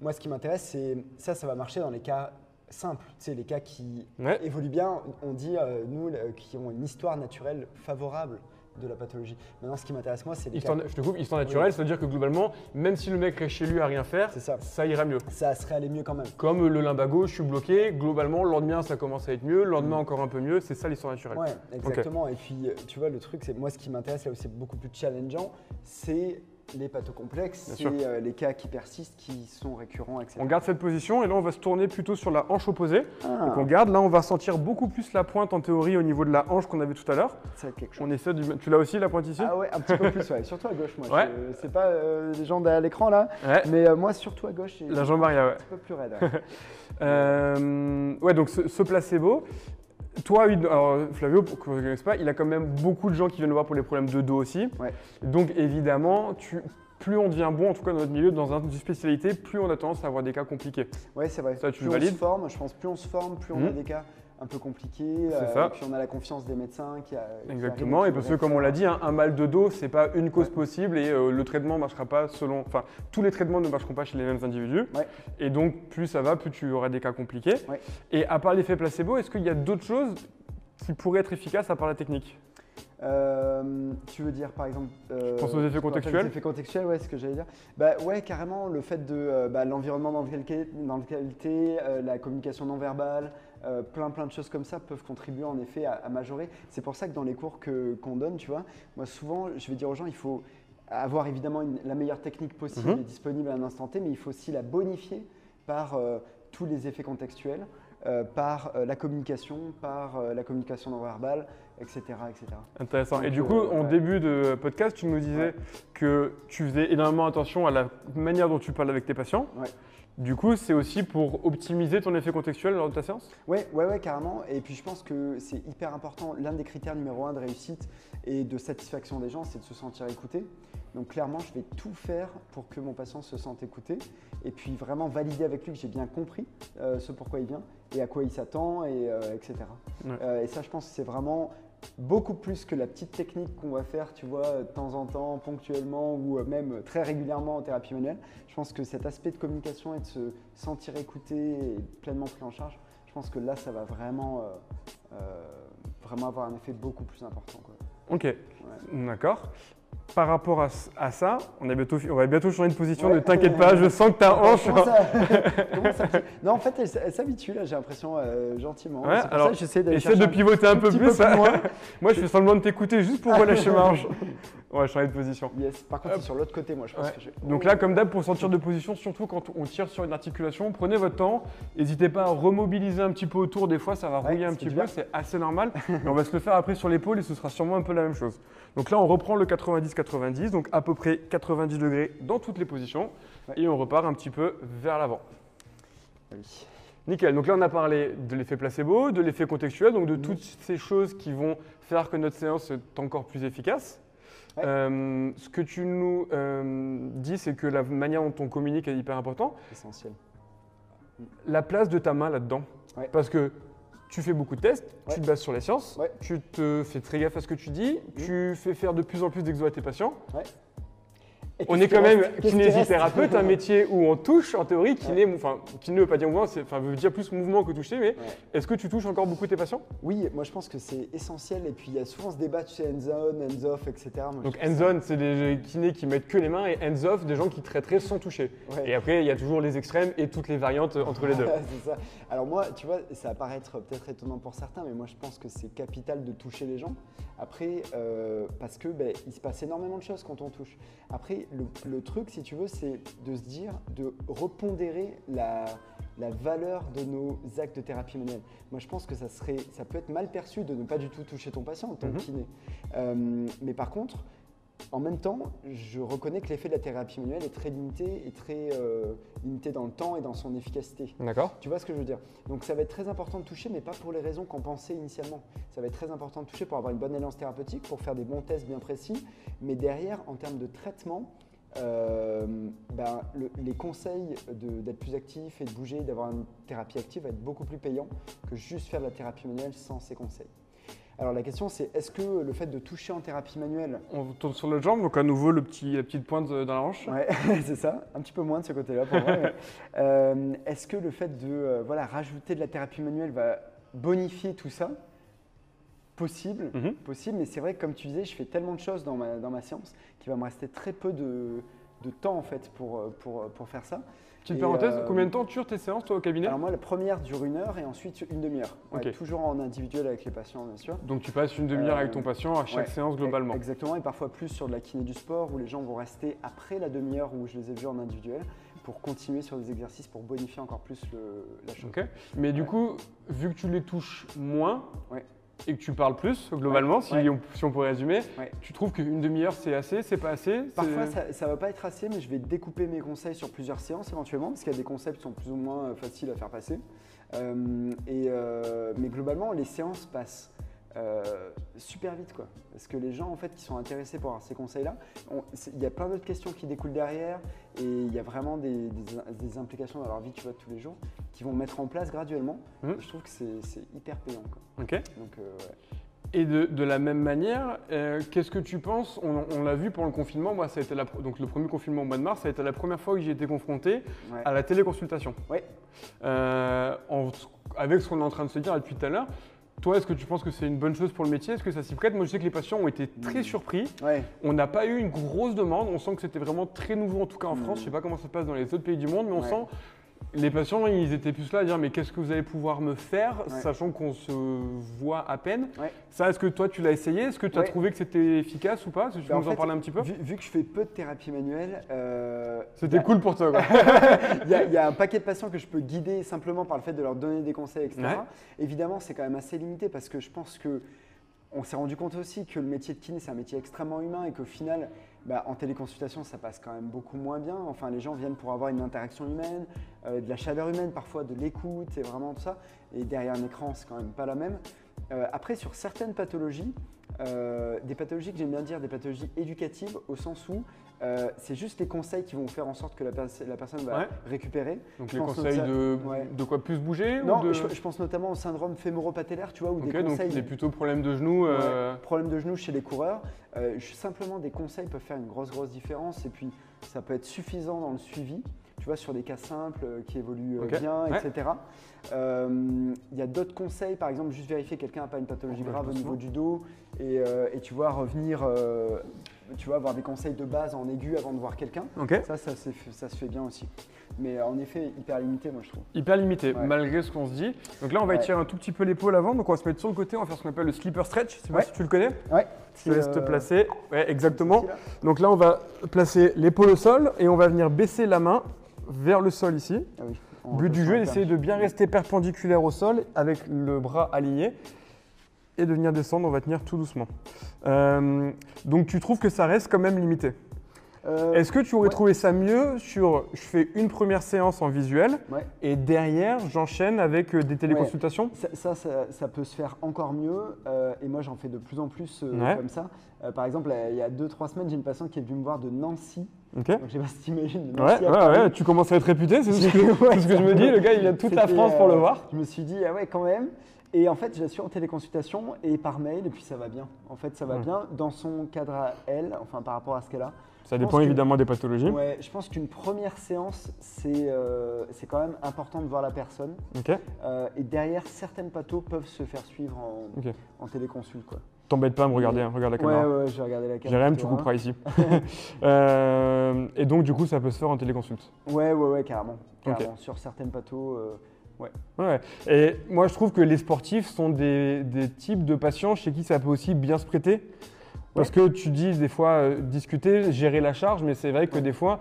Moi, ce qui m'intéresse, c'est ça, ça va marcher dans les cas simples, tu sais, les cas qui évoluent bien. On dit, euh, nous, euh, qui ont une histoire naturelle favorable de la pathologie. Maintenant, ce qui m'intéresse, moi, c'est les Histoire, cas. je te coupe, histoire naturelle, c'est-à-dire que globalement, même si le mec reste chez lui à rien faire, ça. ça ira mieux. Ça serait aller mieux quand même. Comme le limbago, je suis bloqué, globalement, le lendemain, ça commence à être mieux, le lendemain, encore un peu mieux, c'est ça l'histoire naturelle. Ouais, exactement. Et puis, euh, tu vois, le truc, c'est moi, ce qui m'intéresse là où c'est beaucoup plus challengeant, c'est les complexes, Bien c'est sûr. euh, les cas qui persistent, qui sont récurrents, etc. On garde cette position et là on va se tourner plutôt sur la hanche opposée. Ah, Donc on garde, là on va sentir beaucoup plus la pointe en théorie au niveau de la hanche qu'on a vu tout à l'heure. ça va être quelque chose. On essaie du... Tu l'as aussi la pointe ici? Ah ouais, un petit peu plus, ouais. surtout à gauche, moi. Ouais. C'est pas euh, les gens à l'écran là, Ouais. mais euh, moi surtout à gauche, La un jambe arrière, ouais. petit peu plus raide. ouais. Euh, ouais, donc ce, ce placebo. Toi, oui, alors Flavio, pour que vous ne connaissez pas, il a quand même beaucoup de gens qui viennent le voir pour les problèmes de dos aussi. Ouais. Donc évidemment, tu, plus on devient bon, en tout cas dans notre milieu, dans une spécialité, plus on a tendance à avoir des cas compliqués. Ouais, c'est vrai. Ça, tu plus le on se valides forme, je pense, plus on se forme, plus on Mhm. a des cas un peu compliqués. C'est ça. Et puis on a la confiance des médecins qui, a, Exactement, et parce que comme on l'a dit, hein, un mal de dos, c'est pas une cause Ouais. possible et euh, le traitement ne marchera pas selon. Enfin, tous les traitements ne marcheront pas chez les mêmes individus. Ouais. Et donc, plus ça va, plus tu auras des cas compliqués. Ouais. Et à part l'effet placebo, est-ce qu'il y a d'autres choses qui pourraient être efficaces à part la technique? Euh, tu veux dire par exemple. euh, pense aux effets contextuels Les effets contextuels, ouais, c'est ce que j'allais dire. Bah ouais, carrément, le fait de euh, bah, l'environnement dans lequel dans lequel t'es, euh, la communication non verbale, euh, plein plein de choses comme ça peuvent contribuer en effet à, à majorer. C'est pour ça que dans les cours que- qu'on donne, tu vois, moi souvent, je vais dire aux gens, il faut avoir évidemment une- la meilleure technique possible Mhm. et disponible à un instant T, mais il faut aussi la bonifier par euh, tous les effets contextuels, euh, par euh, la communication, par euh, la communication non verbale, etc. etc. Intéressant. Et du coup, en ouais. début de podcast, tu nous disais Ouais. que tu faisais énormément attention à la manière dont tu parles avec tes patients. Ouais. Du coup, c'est aussi pour optimiser ton effet contextuel lors de ta séance? Ouais, ouais, ouais, carrément. Et puis je pense que c'est hyper important. L'un des critères numéro un de réussite et de satisfaction des gens, c'est de se sentir écouté. Donc clairement, je vais tout faire pour que mon patient se sente écouté et puis vraiment valider avec lui que j'ai bien compris euh, ce pourquoi il vient et à quoi il s'attend, et, euh, etc. Ouais. Euh, et ça, je pense que c'est vraiment beaucoup plus que la petite technique qu'on va faire, tu vois, de temps en temps, ponctuellement ou euh, même très régulièrement en thérapie manuelle. Je pense que cet aspect de communication et de se sentir écouté et pleinement pris en charge, je pense que là, ça va vraiment, euh, euh, vraiment avoir un effet beaucoup plus important. quoi. Ok, d'accord. Par rapport à, ça, on, est bientôt, on va bientôt changer de position, Ouais. ne t'inquiète pas, je sens que ta hanche. Comment ça, comment ça pique Non, en fait, elle, s'habitue, là, j'ai l'impression, euh, gentiment. Ouais, c'est pour alors, ça que j'essaie de un pivoter un peu plus. peu plus loin. Moi, je fais semblant de t'écouter juste pour relâcher ma hanche. On va changer de position. Yes. Par contre, c'est sur l'autre côté, moi, je pense Ouais. que je... Donc là, comme d'hab, pour sortir de position, surtout quand on tire sur une articulation, prenez votre temps. N'hésitez pas à remobiliser un petit peu autour. Des fois, ça va Ouais, rouiller un petit peu, c'est assez normal. Mais on va se le faire après sur l'épaule et ce sera sûrement un peu la même chose. Donc là, on reprend le 90-90, donc à peu près 90 degrés dans toutes les positions. Ouais. Et on repart un petit peu vers l'avant. Oui. Nickel. Donc là, on a parlé de l'effet placebo, de l'effet contextuel, donc de Mhm. toutes ces choses qui vont faire que notre séance est encore plus efficace. Ouais. Euh, ce que tu nous euh, dis, c'est que la manière dont on communique est hyper important. Essentiel. La place de ta main là-dedans. Ouais. Parce que tu fais beaucoup de tests, Ouais. tu te bases sur les sciences, tu te fais très gaffe à ce que tu dis, tu fais faire de plus en plus d'exos à tes patients. On est quand même kinésithérapeute, un métier où on touche en théorie, kiné, enfin kiné veut pas dire mouvement, enfin veut dire plus mouvement que toucher, mais Ouais. est-ce que tu touches encore beaucoup tes patients? Oui, moi je pense que c'est essentiel. Et puis il y a souvent ce débat, tu sais, hands-on, hands-off, etc. Moi, Donc hands-on, c'est des kinés qui mettent que les mains, et hands-off, des gens qui traiteraient sans toucher. Ouais. Et après, il y a toujours les extrêmes et toutes les variantes entre les deux. c'est ça. Alors moi, tu vois, ça va paraître peut-être étonnant pour certains, mais moi je pense que c'est capital de toucher les gens. Après, euh, parce que ben, il se passe énormément de choses quand on touche. Après, le, le truc, si tu veux, c'est de se dire, de repondérer la, la valeur de nos actes de thérapie manuelle. Moi, je pense que ça serait, ça peut être mal perçu de ne pas du tout toucher ton patient en tant que kiné. Euh, mais par contre, en même temps, je reconnais que l'effet de la thérapie manuelle est très limité et très euh, limité dans le temps et dans son efficacité. D'accord Tu vois ce que je veux dire? Donc ça va être très important de toucher, mais pas pour les raisons qu'on pensait initialement. Ça va être très important de toucher pour avoir une bonne alliance thérapeutique, pour faire des bons tests bien précis, mais derrière, en termes de traitement, euh, ben, le- les conseils d'être plus actif et de bouger, d'avoir une thérapie active va être beaucoup plus payant que juste faire de la thérapie manuelle sans ces conseils. Alors la question c'est est-ce que le fait de toucher en thérapie manuelle, On tourne sur l'autre jambe, donc à nouveau le petit, la petite pointe dans la hanche. Ouais, c'est ça, un petit peu moins de ce côté-là pour moi. euh, Est-ce que le fait de euh, voilà, rajouter de la thérapie manuelle va bonifier tout ça? Possible, Mhm. possible, mais c'est vrai que comme tu disais, je fais tellement de choses dans ma, dans ma séance qu'il va me rester très peu de, de temps en fait pour, euh, pour, pour faire ça. Petite Et, parenthèse, euh, combien de temps durent tes séances toi au cabinet Alors moi, la première dure une heure et ensuite une demi-heure. Ouais. Toujours en individuel avec les patients, bien sûr. Donc tu passes une demi-heure Euh, avec ton patient à chaque ouais, séance globalement. Exactement, et parfois plus sur de la kiné du sport où les gens vont rester après la demi-heure où je les ai vus en individuel pour continuer sur des exercices pour bonifier encore plus le- la chose. Mais du Ouais. coup, vu que tu les touches moins Ouais. Et que tu parles plus globalement, Ouais. si, Ouais. On, si on pourrait résumer, Ouais. tu trouves qu'une demi-heure c'est assez, c'est pas assez Parfois, ça, ça va pas être assez, mais je vais découper mes conseils sur plusieurs séances éventuellement, parce qu'il y a des concepts qui sont plus ou moins euh, faciles à faire passer. Euh, et, euh, mais globalement, les séances passent euh, super vite, quoi. Parce que les gens, en fait, qui sont intéressés pour avoir ces conseils-là, il y a plein d'autres questions qui découlent derrière, et il y a vraiment des, des- des implications dans leur vie, tu vois, de tous les jours, qui vont mettre en place graduellement. Mhm. Je trouve que c'est hyper payant, quoi. Donc, euh, ouais. Et de, de la même manière, euh, qu'est-ce que tu penses? On, on l'a vu pendant le confinement, moi ça a été la, donc le premier confinement au mois de mars, ça a été la première fois que j'ai été confronté Ouais. à la téléconsultation. Ouais. Euh, en- avec ce qu'on est en train de se dire depuis tout à l'heure, toi est-ce que tu penses que c'est une bonne chose pour le métier? Est-ce que ça s'y prête? Moi je sais que les patients ont été très Mm. surpris. Ouais. On n'a pas eu une grosse demande, on sent que c'était vraiment très nouveau en tout cas en Mm. France, je sais pas comment ça se passe dans les autres pays du monde, mais on Ouais. sent les patients ils étaient plus là à dire mais qu'est-ce que vous allez pouvoir me faire Ouais. sachant qu'on se voit à peine. Ouais. Ça est-ce que toi tu l'as essayé? Est-ce que tu as Ouais. trouvé que c'était efficace ou pas? Que tu Bah, peux en nous en fait, parler un petit peu Vu, vu que je fais peu de thérapie manuelle, euh, C'était cool pour toi. Il y, a, il y a un paquet de patients que je peux guider simplement par le fait de leur donner des conseils, etc. Évidemment, c'est quand même assez limité parce que je pense que on s'est rendu compte aussi que le métier de kiné, c'est un métier extrêmement humain et qu'au final, bah, en téléconsultation, ça passe quand même beaucoup moins bien. Enfin, les gens viennent pour avoir une interaction humaine, euh, de la chaleur humaine, parfois de l'écoute et vraiment tout ça. Et derrière un écran, c'est quand même pas la même. Euh, après, sur certaines pathologies, euh, des pathologies que j'aime bien dire, des pathologies éducatives, au sens où euh, c'est juste les conseils qui vont faire en sorte que la, pers- la personne va Ouais. récupérer. Donc Je les conseils de, ouais. de quoi plus bouger ou Non, de... je, je pense notamment au syndrome fémoro-patellaire, tu vois, ou des donc conseils. c'est plutôt problème de genoux. euh, Ouais, problème de genoux chez les coureurs. Euh, simplement, des conseils peuvent faire une grosse, grosse différence. Et puis, ça peut être suffisant dans le suivi, tu vois, sur des cas simples qui évoluent bien, etc. Il y a d'autres conseils, par exemple, juste vérifier que quelqu'un n'a pas une pathologie grave au niveau du dos. Et, et tu vois, revenir, tu vois, avoir des conseils de base en aigu avant de voir quelqu'un. Ok. Ça, ça, ça se fait bien aussi. Mais en effet, hyper limité, moi, je trouve. Hyper limité, Ouais. malgré ce qu'on se dit. Donc là, on va Ouais. étirer un tout petit peu l'épaule avant. Donc on va se mettre sur le côté, on va faire ce qu'on appelle le sleeper stretch. Je sais pas si tu le connais. Ouais. Je te laisse te placer. Ouais, exactement. Là. Donc là, on va placer l'épaule au sol et on va venir baisser la main vers le sol ici. Ah oui. But du jeu, d'essayer de bien rester perpendiculaire au sol avec le bras aligné et de venir descendre. On va tenir tout doucement. Euh, donc tu trouves que ça reste quand même limité. Euh, Est-ce que tu aurais ouais. trouvé ça mieux sur je fais une première séance en visuel Ouais. et derrière j'enchaîne avec euh, des téléconsultations Ça, ça, ça- ça peut se faire encore mieux euh, et moi j'en fais de plus en plus euh, comme ça. Par exemple, il y a 2-3 semaines, j'ai une patiente qui est venue me voir de Nancy. Ok. Donc, je sais pas si t'imagines. de Ouais, ouais, tu commences à être réputé, c'est ce ce que je me dis. Le gars, il a toute la France pour le voir. Je me suis dit, ah ouais, quand même. Et en fait, je la suis en téléconsultation et par mail, et puis ça va bien. En fait, ça va Ouais. bien dans son cadre à elle, enfin par rapport à ce qu'elle a. Ça dépend évidemment des pathologies. Ouais, je pense qu'une première séance, c'est euh, quand même important de voir la personne. Ok. Euh, et derrière, certaines pathos peuvent se faire suivre en, Ok. en téléconsulte. Quoi. T'embête pas à me regarder, hein, regarde la caméra. ouais, ouais, je vais regarder la caméra. Jérém, tu couperas ici. Euh, et donc, du coup, ça peut se faire en téléconsulte. Ouais, ouais, ouais, carrément. Carrément. Sur certaines pathos. Ouais. Et moi, je trouve que les sportifs sont des, des types de patients chez qui ça peut aussi bien se prêter. Parce que tu dis des fois euh, discuter, gérer la charge, mais c'est vrai que des fois,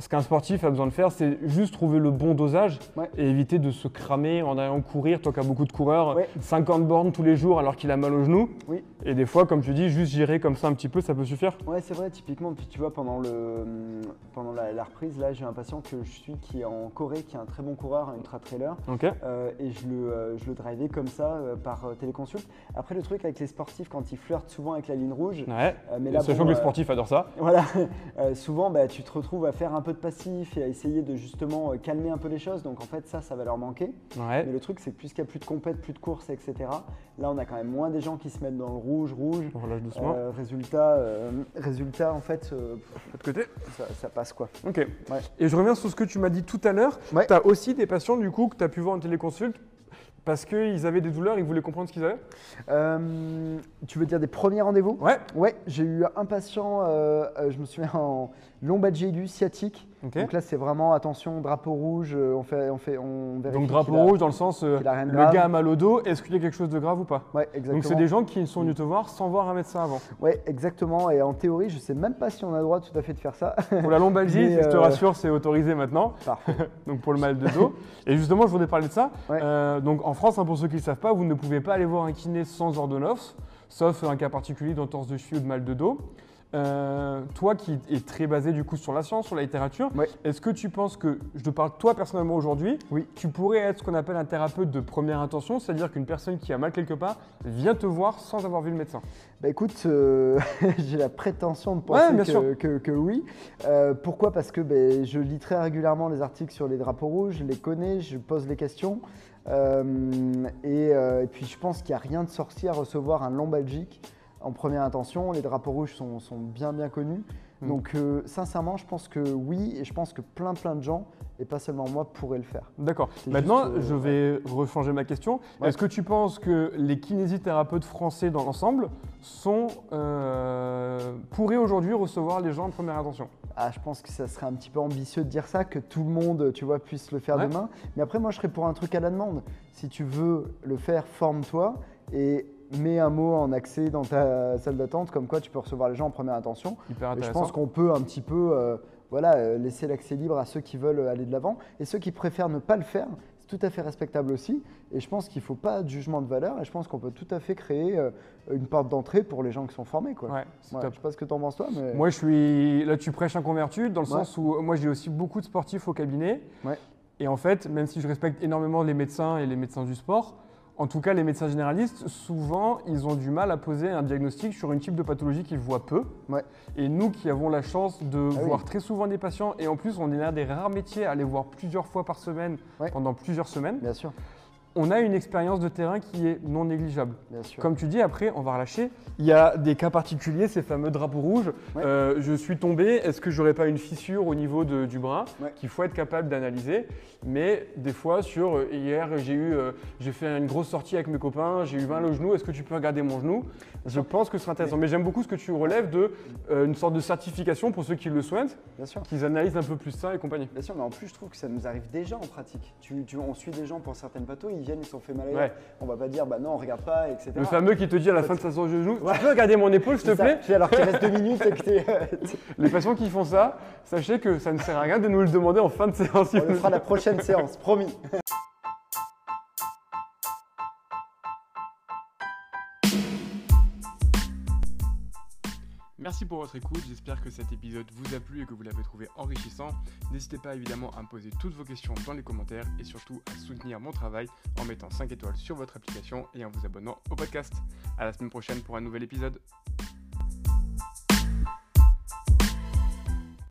ce qu'un sportif a besoin de faire, c'est juste trouver le bon dosage Ouais. et éviter de se cramer en allant courir. Toi qui as beaucoup de coureurs, Ouais. 50 bornes tous les jours alors qu'il a mal au genou. Oui. Et des fois, comme tu dis, juste gérer comme ça un petit peu, ça peut suffire. Ouais, c'est vrai, typiquement, puis tu vois, pendant, le, pendant la, la reprise, là, j'ai un patient que je suis qui est en Corée, qui est un très bon coureur, un ultra trailer, Ok euh, et je le, euh, je le drivais comme ça euh, par téléconsulte. Après, le truc avec les sportifs, quand ils flirtent souvent avec la ligne rouge, Ouais. mais là, Sachant bon, que les sportifs adorent ça. Voilà, souvent bah, tu te retrouves à faire un peu de passif et à essayer de justement euh, calmer un peu les choses. Donc en fait, ça, ça va leur manquer. Ouais. Mais le truc, c'est que puisqu'il n'y a plus de compète, plus de courses, etc., là, on a quand même moins des gens qui se mettent dans le rouge, rouge. On relâche doucement. Euh, résultat, euh, résultat, en fait, euh, De côté. ça, ça passe quoi. Ok. Et je reviens sur ce que tu m'as dit tout à l'heure. Ouais. Tu as aussi des patients du coup que tu as pu voir en téléconsulte. Parce qu'ils avaient des douleurs, ils voulaient comprendre ce qu'ils avaient Euh, tu veux dire des premiers rendez-vous? Ouais. Ouais, j'ai eu un patient, euh, euh, je me souviens, en lombalgie aiguë sciatique. Donc là, c'est vraiment attention, drapeau rouge, euh, on, fait, on, fait, on vérifie. Donc drapeau a- rouge dans le sens, euh, le grave. gars a mal au dos, est-ce qu'il y a quelque chose de grave ou pas? Ouais, exactement. Donc c'est des gens qui sont venus te voir sans voir un médecin avant. Ouais, exactement. Et en théorie, je sais même pas si on a le droit tout à fait de faire ça. Pour la lombalgie, Mais, je te euh, rassure, c'est autorisé maintenant. Parfait. donc pour le mal de dos. Et justement, je voudrais parler de ça. Ouais. Euh, donc en France, hein, pour ceux qui ne savent pas, vous ne pouvez pas aller voir un kiné sans ordonnance, sauf un cas particulier d'entorse de cheville ou de mal de dos. Euh, toi qui es très basé du coup sur la science, sur la littérature, est-ce que tu penses que, je te parle toi personnellement aujourd'hui, Oui. tu pourrais être ce qu'on appelle un thérapeute de première intention, c'est-à-dire qu'une personne qui a mal quelque part vient te voir sans avoir vu le médecin? Bah écoute, euh, j'ai la prétention de penser Ouais, que, sûr. que- que oui. Euh, pourquoi? Parce que ben, je lis très régulièrement les articles sur les drapeaux rouges, je les connais, je pose les questions. Et, et puis je pense qu'il n'y a rien de sorcier à recevoir un lombalgique en première intention. Les drapeaux rouges sont, sont bien bien connus. Mm. Donc euh, sincèrement, je pense que oui, et je pense que plein plein de gens, et pas seulement moi, pourraient le faire. D'accord. Maintenant, juste, euh, je vais rechanger ma question. Ouais. Est-ce que tu penses que les kinésithérapeutes français dans l'ensemble sont euh, pourraient aujourd'hui recevoir les gens en première intention? Ah, je pense que ça serait un petit peu ambitieux de dire ça, que tout le monde, tu vois, puisse le faire Ouais. demain. Mais après, moi, je serais pour un truc à la demande. Si tu veux le faire, forme-toi et mets un mot en accès dans ta salle d'attente, comme quoi tu peux recevoir les gens en première intention. Hyper Et je pense qu'on peut un petit peu, euh, voilà, euh, laisser l'accès libre à ceux qui veulent aller de l'avant et ceux qui préfèrent ne pas le faire. C'est tout à fait respectable aussi. Et je pense qu'il ne faut pas de jugement de valeur. Et je pense qu'on peut tout à fait créer euh, une porte d'entrée pour les gens qui sont formés. Quoi. Ouais, je sais pas ce que tu en penses toi, mais Moi, je suis là. Tu prêches un convertu dans le Ouais. sens où moi, j'ai aussi beaucoup de sportifs au cabinet. Et en fait, même si je respecte énormément les médecins et les médecins du sport, en tout cas les médecins généralistes, souvent, ils ont du mal à poser un diagnostic sur une type de pathologie qu'ils voient peu. Ouais. Et nous qui avons la chance de Ah oui. voir très souvent des patients, et en plus, on est l'un des rares métiers à les voir plusieurs fois par semaine Ouais. pendant plusieurs semaines, bien sûr, on a une expérience de terrain qui est non négligeable. bien sûr. Comme tu dis, après, on va relâcher. Il y a des cas particuliers, ces fameux drapeaux rouges. Ouais. Euh, je suis tombé, est-ce que j'aurais pas une fissure au niveau de- du bras Ouais. qu'il faut être capable d'analyser? Mais des fois, sur euh, hier, j'ai eu, euh, j'ai fait une grosse sortie avec mes copains, j'ai eu 20 au genou, est-ce que tu peux regarder mon genou? Je pense que ce serait intéressant. Mais j'aime beaucoup ce que tu relèves de une sorte de certification pour ceux qui le souhaitent, Bien sûr. qu'ils analysent un peu plus ça et compagnie. Bien sûr, mais en plus, je trouve que ça nous arrive déjà en pratique. Tu, tu- on suit des gens pour certaines pathos, ils viennent, ils sont fait mal ailleurs. Ouais. On va pas dire, bah non, on regarde pas, etc. Le fameux qui te dit à la fin de sa séance de genou, Ouais. tu peux regarder mon épaule s'il te ça. plaît alors qu'il reste deux minutes et que t'es. Les patients qui font ça, sachez que ça ne sert à rien de nous le demander en fin de séance. on le fera la prochaine séance, promis. Merci pour votre écoute, j'espère que cet épisode vous a plu et que vous l'avez trouvé enrichissant. N'hésitez pas évidemment à me poser toutes vos questions dans les commentaires et surtout à soutenir mon travail en mettant 5 étoiles sur votre application et en vous abonnant au podcast. A la semaine prochaine pour un nouvel épisode.